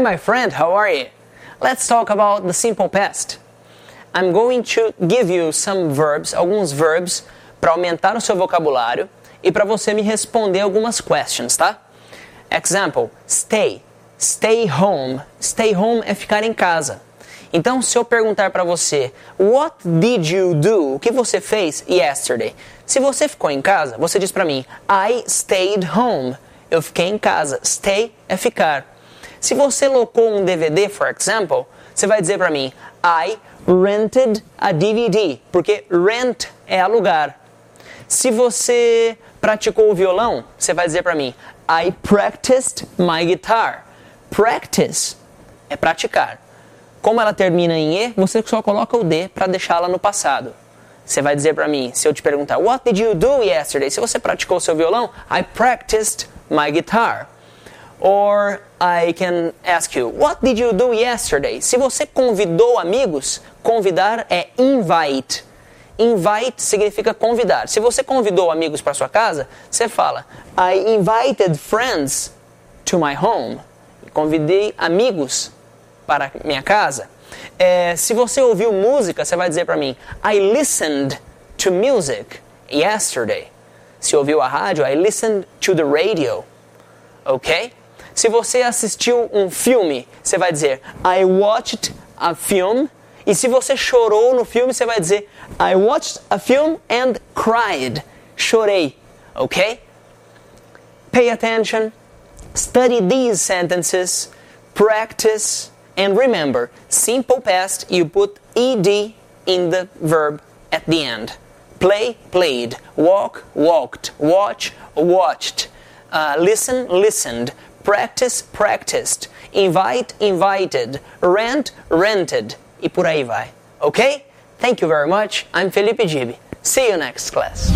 Hi, my friend, how are you? Let's talk about the simple past. I'm going to give you some verbs, alguns verbs, para aumentar o seu vocabulário e para você me responder algumas questions, tá? Example: stay. Stay home. Stay home é ficar em casa. Então, se eu perguntar para você, What did you do? O que você fez yesterday? Se você ficou em casa, você diz para mim, I stayed home. Eu fiquei em casa. Stay é ficar. Se você locou um DVD, for example, você vai dizer para mim, I rented a DVD, porque rent é alugar. Se você praticou o violão, você vai dizer para mim, I practiced my guitar. Practice é praticar. Como ela termina em E, você só coloca o D para deixá-la no passado. Você vai dizer para mim, se eu te perguntar, What did you do yesterday? Se você praticou seu violão, I practiced my guitar. Or I can ask you, What did you do yesterday? Se você convidou amigos, convidar é invite. Invite significa convidar. Se você convidou amigos para sua casa, você fala, I invited friends to my home. Convidei amigos para minha casa. É, se você ouviu música, você vai dizer para mim, I listened to music yesterday. Se ouviu a rádio, I listened to the radio. Ok? Se você assistiu um filme, você vai dizer I watched a film. E se você chorou no filme, você vai dizer I watched a film and cried. Chorei. Ok? Pay attention. Study these sentences. Practice. And remember, simple past, you put ed in the verb at the end. Play, played. Walk, walked. Watch, watched. Uh, listen, listened. Practice, practiced. Invite, invited. Rent, rented. E por aí vai. Ok? Thank you very much. I'm Felipe Gibi. See you next class.